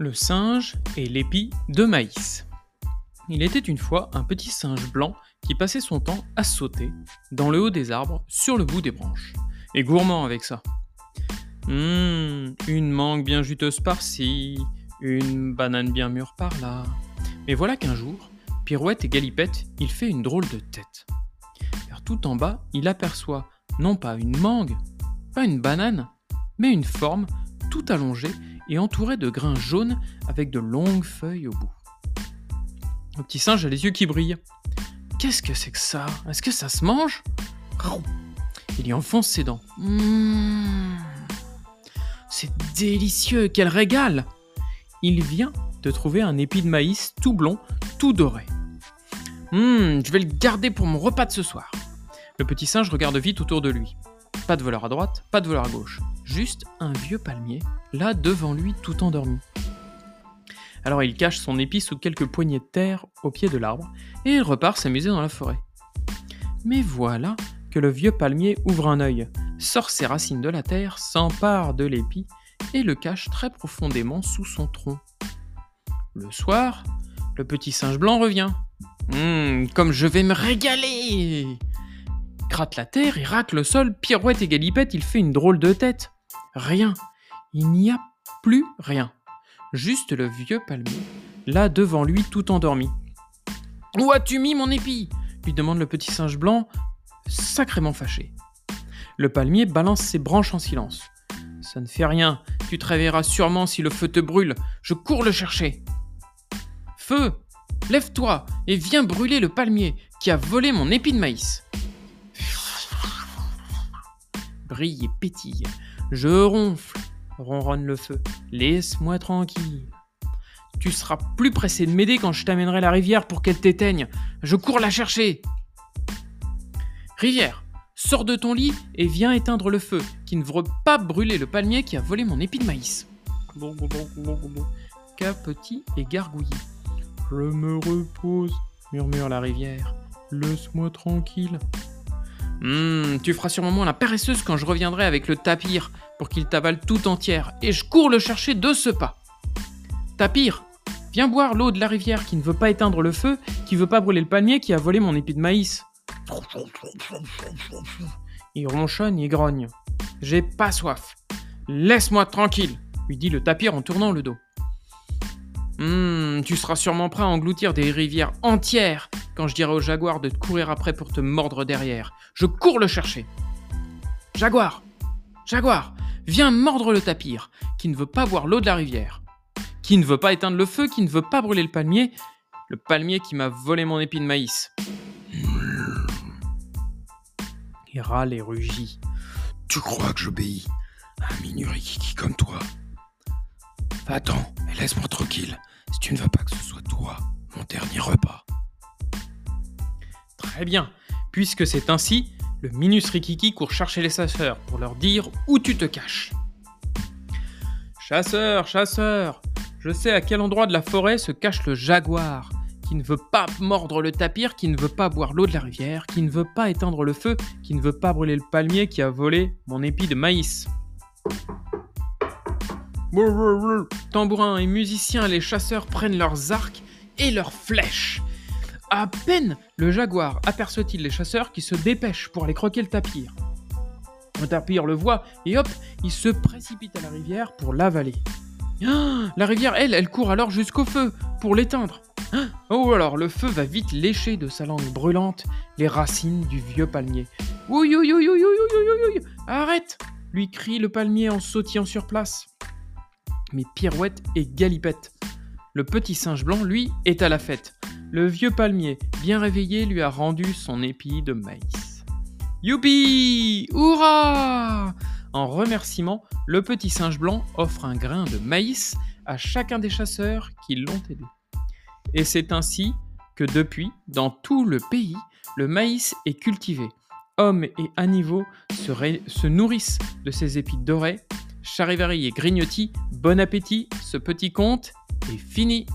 Le singe et l'épi de maïs. Il était une fois un petit singe blanc qui passait son temps à sauter dans le haut des arbres sur le bout des branches. Et gourmand avec ça. Hum, une mangue bien juteuse par-ci, une banane bien mûre par-là. Mais voilà qu'un jour, pirouette et galipette, il fait une drôle de tête. Car tout en bas, il aperçoit non pas une mangue, pas une banane, mais une forme tout allongée et entourée de grains jaunes avec de longues feuilles au bout. Le petit singe a les yeux qui brillent. Qu'est-ce que c'est que ça? Est-ce que ça se mange? Il y enfonce ses dents. Mmh. c'est délicieux, quel régal Il vient de trouver un épi de maïs tout blond, tout doré. Mmh, je vais le garder pour mon repas de ce soir. Le petit singe regarde vite autour de lui. Pas de voleur à droite, pas de voleur à gauche. Juste un vieux palmier, là devant lui tout endormi. Alors il cache son épi sous quelques poignées de terre au pied de l'arbre et il repart s'amuser dans la forêt. Mais voilà que le vieux palmier ouvre un œil, sort ses racines de la terre, s'empare de l'épi et le cache très profondément sous son tronc. Le soir, le petit singe blanc revient. Hum, comme je vais me régaler Gratte la terre, il racle le sol, pirouette et galipette, il fait une drôle de tête. Rien. Il n'y a plus rien juste le vieux palmier, là devant lui tout endormi. Où as-tu mis mon épi? lui demande le petit singe blanc, sacrément fâché. Le palmier balance ses branches en silence. Ça ne fait rien, tu te réveilleras sûrement si le feu te brûle, je cours le chercher. Feu, lève-toi et viens brûler le palmier qui a volé mon épi de maïs. Brille et pétille, je ronfle, ronronne le feu. Laisse-moi tranquille. Tu seras plus pressé de m'aider quand je t'amènerai la rivière pour qu'elle t'éteigne. Je cours la chercher. Rivière, sors de ton lit et viens éteindre le feu, qui ne veut pas brûler le palmier qui a volé mon épi de maïs. Capotis et gargouillis. Je me repose, murmure la rivière. Laisse-moi tranquille. Hum, tu feras sûrement la paresseuse quand je reviendrai avec le tapir pour qu'il t'avale tout entière, et je cours le chercher de ce pas. Tapir, viens boire l'eau de la rivière qui ne veut pas éteindre le feu, qui veut pas brûler le palmier qui a volé mon épi de maïs. Il ronchonne et grogne. J'ai pas soif. Laisse-moi tranquille, lui dit le tapir en tournant le dos. Hum, tu seras sûrement prêt à engloutir des rivières entières quand je dirai au jaguar de courir après pour te mordre derrière. Je cours le chercher. Jaguar Jaguar Viens mordre le tapir, qui ne veut pas voir l'eau de la rivière, qui ne veut pas éteindre le feu, qui ne veut pas brûler le palmier, le palmier qui m'a volé mon épi de maïs. Il râle et rugit. Tu crois que j'obéis à un minurikiki comme toi Attends, laisse-moi tranquille, si tu ne veux pas que ce soit toi, mon dernier repas. Très bien. Puisque c'est ainsi, le Minus Rikiki court chercher les chasseurs pour leur dire où tu te caches. Chasseur, chasseur, je sais à quel endroit de la forêt se cache le jaguar, qui ne veut pas mordre le tapir, qui ne veut pas boire l'eau de la rivière, qui ne veut pas éteindre le feu, qui ne veut pas brûler le palmier qui a volé mon épi de maïs. Tambourins et musiciens, les chasseurs prennent leurs arcs et leurs flèches à peine le jaguar aperçoit-il les chasseurs qui se dépêchent pour aller croquer le tapir. Le tapir le voit et hop, il se précipite à la rivière pour l'avaler. Ah, la rivière, elle, elle court alors jusqu'au feu pour l'éteindre. Ah, oh alors, le feu va vite lécher de sa langue brûlante les racines du vieux palmier. Ouïe, ouïe, ouïe, ouïe, ouïe, Arrête lui crie le palmier en sautillant sur place. Mais Pirouette et Galipette. Le petit singe blanc, lui, est à la fête. Le vieux palmier, bien réveillé, lui a rendu son épi de maïs. Youpi Hurrah En remerciement, le petit singe blanc offre un grain de maïs à chacun des chasseurs qui l'ont aidé. Et c'est ainsi que depuis, dans tout le pays, le maïs est cultivé. Hommes et animaux se, se nourrissent de ces épis dorés. Charivari et grignotis, bon appétit, ce petit conte est fini.